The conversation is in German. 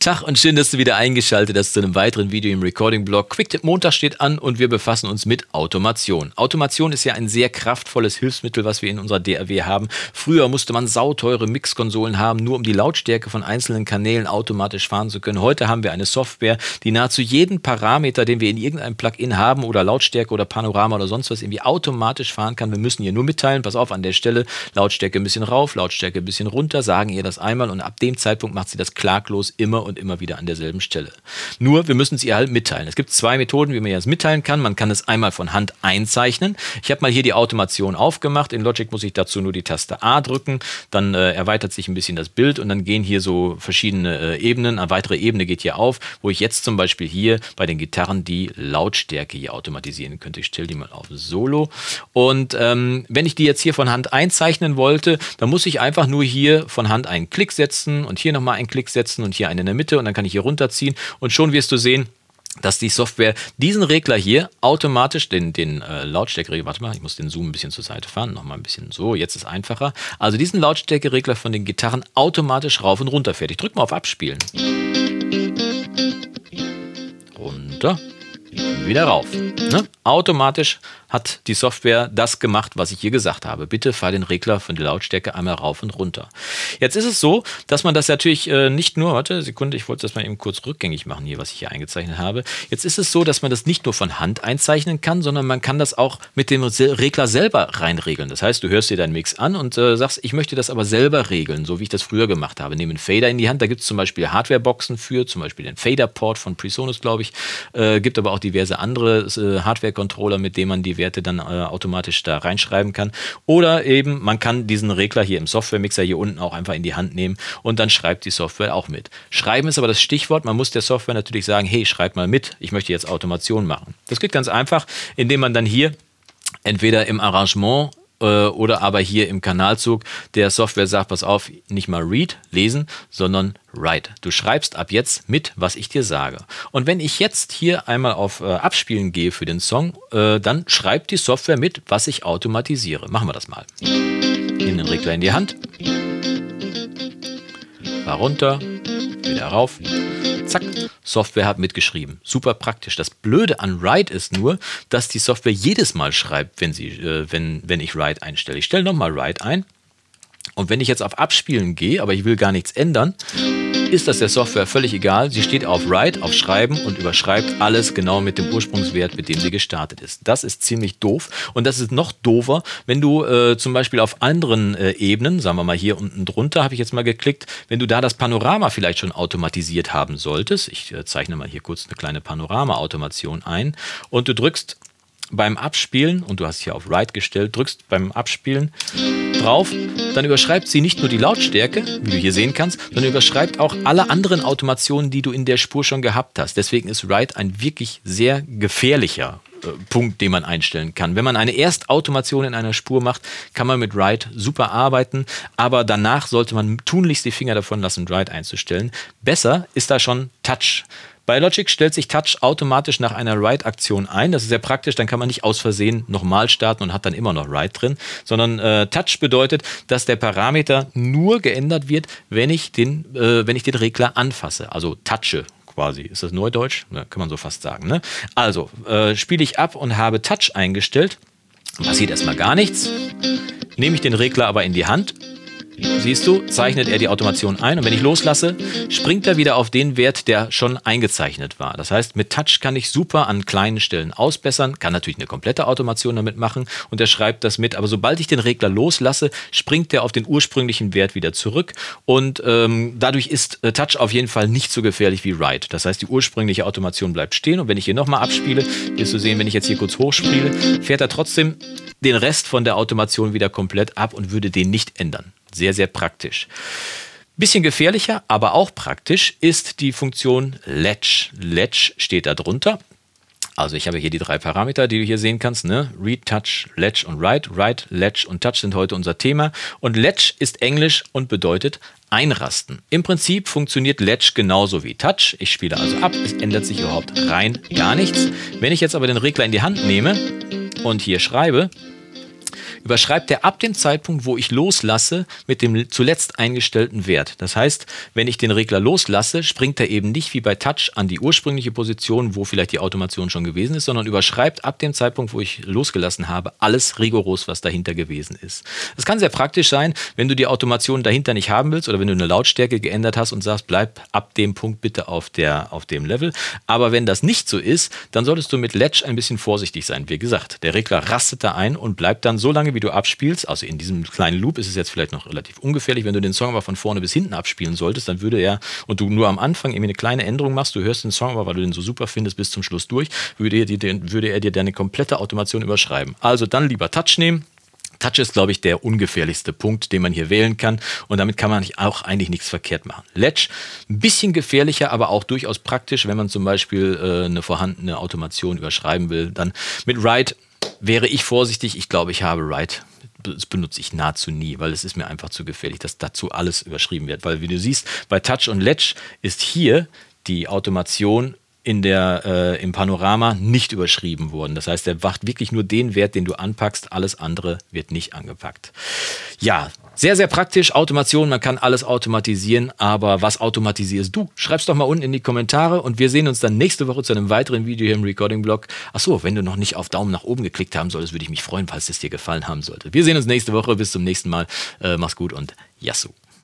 Tag und schön, dass du wieder eingeschaltet hast zu einem weiteren Video im Recording-Blog. Quicktip Montag steht an und wir befassen uns mit Automation. Automation ist ja ein sehr kraftvolles Hilfsmittel, was wir in unserer DAW haben. Früher musste man sauteure Mixkonsolen haben, nur um die Lautstärke von einzelnen Kanälen automatisch fahren zu können. Heute haben wir eine Software, die nahezu jeden Parameter, den wir in irgendeinem Plugin haben oder Lautstärke oder Panorama oder sonst was irgendwie automatisch fahren kann. Wir müssen ihr nur mitteilen, pass auf, an der Stelle Lautstärke ein bisschen rauf, Lautstärke ein bisschen runter, sagen ihr das einmal und ab dem Zeitpunkt macht sie das klaglos immer und immer wieder an derselben Stelle. Nur, wir müssen es ihr halt mitteilen. Es gibt zwei Methoden, wie man das mitteilen kann. Man kann es einmal von Hand einzeichnen. Ich habe mal hier die Automation aufgemacht. In Logic muss ich dazu nur die Taste A drücken. Dann äh, erweitert sich ein bisschen das Bild und dann gehen hier so verschiedene äh, Ebenen. Eine weitere Ebene geht hier auf, wo ich jetzt zum Beispiel hier bei den Gitarren die Lautstärke hier automatisieren könnte. Ich stelle die mal auf Solo. Und ähm, wenn ich die jetzt hier von Hand einzeichnen wollte, dann muss ich einfach nur hier von Hand einen Klick setzen und hier nochmal einen Klick setzen und hier einen in der Mitte und dann kann ich hier runterziehen und schon wirst du sehen, dass die Software diesen Regler hier automatisch, den, den äh, Lautstärkeregler, warte mal, ich muss den Zoom ein bisschen zur Seite fahren, nochmal ein bisschen so, jetzt ist einfacher. Also diesen Lautstärkeregler von den Gitarren automatisch rauf und runter fährt. Ich drücke mal auf Abspielen. Runter, wieder rauf. Ne? Automatisch hat die Software das gemacht, was ich hier gesagt habe. Bitte fahr den Regler von der Lautstärke einmal rauf und runter. Jetzt ist es so, dass man das natürlich äh, nicht nur, warte, Sekunde, ich wollte das mal eben kurz rückgängig machen hier, was ich hier eingezeichnet habe. Jetzt ist es so, dass man das nicht nur von Hand einzeichnen kann, sondern man kann das auch mit dem Regler selber reinregeln. Das heißt, du hörst dir deinen Mix an und äh, sagst, ich möchte das aber selber regeln, so wie ich das früher gemacht habe. Nehme einen Fader in die Hand, da gibt es zum Beispiel Hardwareboxen für, zum Beispiel den Fader-Port von Presonus, glaube ich. Äh, gibt aber auch diverse andere äh, Hardware-Controller, mit denen man die Werte dann äh, automatisch da reinschreiben kann. Oder eben, man kann diesen Regler hier im Software-Mixer hier unten auch einfach in die Hand nehmen und dann schreibt die Software auch mit. Schreiben ist aber das Stichwort. Man muss der Software natürlich sagen, hey, schreib mal mit, ich möchte jetzt Automation machen. Das geht ganz einfach, indem man dann hier entweder im Arrangement oder aber hier im Kanalzug der Software sagt, pass auf, nicht mal read, lesen, sondern write. Du schreibst ab jetzt mit, was ich dir sage. Und wenn ich jetzt hier einmal auf äh, Abspielen gehe für den Song, äh, dann schreibt die Software mit, was ich automatisiere. Machen wir das mal. Nimm den Regler in die Hand. Fahr runter, wieder rauf. Zack, Software hat mitgeschrieben. Super praktisch. Das Blöde an Write ist nur, dass die Software jedes Mal schreibt, wenn, sie, äh, wenn, wenn ich Write einstelle. Ich stelle nochmal Write ein. Und wenn ich jetzt auf Abspielen gehe, aber ich will gar nichts ändern, ist das der Software völlig egal. Sie steht auf Write, auf Schreiben und überschreibt alles genau mit dem Ursprungswert, mit dem sie gestartet ist. Das ist ziemlich doof. Und das ist noch doofer, wenn du äh, zum Beispiel auf anderen äh, Ebenen, sagen wir mal hier unten drunter, habe ich jetzt mal geklickt, wenn du da das Panorama vielleicht schon automatisiert haben solltest. Ich äh, zeichne mal hier kurz eine kleine Panorama-Automation ein und du drückst beim Abspielen, und du hast hier auf Write gestellt, drückst beim Abspielen drauf, dann überschreibt sie nicht nur die Lautstärke, wie du hier sehen kannst, sondern überschreibt auch alle anderen Automationen, die du in der Spur schon gehabt hast. Deswegen ist Write ein wirklich sehr gefährlicher äh, Punkt, den man einstellen kann. Wenn man eine Erstautomation in einer Spur macht, kann man mit Write super arbeiten, aber danach sollte man tunlichst die Finger davon lassen, Write einzustellen. Besser ist da schon Touch. Bei Logic stellt sich Touch automatisch nach einer Write-Aktion ein. Das ist sehr praktisch, dann kann man nicht aus Versehen nochmal starten und hat dann immer noch Write drin, sondern äh, Touch bedeutet, dass der Parameter nur geändert wird, wenn ich den, äh, wenn ich den Regler anfasse, also touche quasi. Ist das Neudeutsch? Ja, kann man so fast sagen. Ne? Also äh, spiele ich ab und habe Touch eingestellt. Passiert erstmal gar nichts. Nehme ich den Regler aber in die Hand Siehst du, zeichnet er die Automation ein und wenn ich loslasse, springt er wieder auf den Wert, der schon eingezeichnet war. Das heißt, mit Touch kann ich super an kleinen Stellen ausbessern, kann natürlich eine komplette Automation damit machen und er schreibt das mit. Aber sobald ich den Regler loslasse, springt er auf den ursprünglichen Wert wieder zurück und ähm, dadurch ist äh, Touch auf jeden Fall nicht so gefährlich wie Write. Das heißt, die ursprüngliche Automation bleibt stehen und wenn ich hier nochmal abspiele, wirst du sehen, wenn ich jetzt hier kurz hochspiele, fährt er trotzdem den Rest von der Automation wieder komplett ab und würde den nicht ändern. Sehr, sehr praktisch. Bisschen gefährlicher, aber auch praktisch ist die Funktion Latch. Latch steht da drunter. Also ich habe hier die drei Parameter, die du hier sehen kannst. Ne? Read, Touch, Latch und Write. Write, Latch und Touch sind heute unser Thema. Und Latch ist Englisch und bedeutet einrasten. Im Prinzip funktioniert Latch genauso wie Touch. Ich spiele also ab, es ändert sich überhaupt rein gar nichts. Wenn ich jetzt aber den Regler in die Hand nehme und hier schreibe, überschreibt er ab dem Zeitpunkt, wo ich loslasse, mit dem zuletzt eingestellten Wert. Das heißt, wenn ich den Regler loslasse, springt er eben nicht wie bei Touch an die ursprüngliche Position, wo vielleicht die Automation schon gewesen ist, sondern überschreibt ab dem Zeitpunkt, wo ich losgelassen habe, alles rigoros, was dahinter gewesen ist. Das kann sehr praktisch sein, wenn du die Automation dahinter nicht haben willst oder wenn du eine Lautstärke geändert hast und sagst, bleib ab dem Punkt bitte auf, der, auf dem Level. Aber wenn das nicht so ist, dann solltest du mit Ledge ein bisschen vorsichtig sein. Wie gesagt, der Regler rastet da ein und bleibt dann so lange, wie du abspielst. Also in diesem kleinen Loop ist es jetzt vielleicht noch relativ ungefährlich. Wenn du den Song aber von vorne bis hinten abspielen solltest, dann würde er, und du nur am Anfang irgendwie eine kleine Änderung machst, du hörst den Song aber, weil du den so super findest, bis zum Schluss durch, würde er dir, würde er dir deine komplette Automation überschreiben. Also dann lieber Touch nehmen, Touch ist, glaube ich, der ungefährlichste Punkt, den man hier wählen kann. Und damit kann man auch eigentlich nichts verkehrt machen. Ledge, ein bisschen gefährlicher, aber auch durchaus praktisch, wenn man zum Beispiel äh, eine vorhandene Automation überschreiben will. Dann mit Write wäre ich vorsichtig. Ich glaube, ich habe Write. Das benutze ich nahezu nie, weil es ist mir einfach zu gefährlich, dass dazu alles überschrieben wird. Weil, wie du siehst, bei Touch und Ledge ist hier die Automation in der, äh, im Panorama nicht überschrieben worden. Das heißt, er macht wirklich nur den Wert, den du anpackst. Alles andere wird nicht angepackt. Ja, sehr, sehr praktisch. Automation, man kann alles automatisieren. Aber was automatisierst du? Schreib's doch mal unten in die Kommentare und wir sehen uns dann nächste Woche zu einem weiteren Video hier im Recording-Blog. Achso, wenn du noch nicht auf Daumen nach oben geklickt haben solltest, würde ich mich freuen, falls es dir gefallen haben sollte. Wir sehen uns nächste Woche. Bis zum nächsten Mal. Äh, mach's gut und Yassou.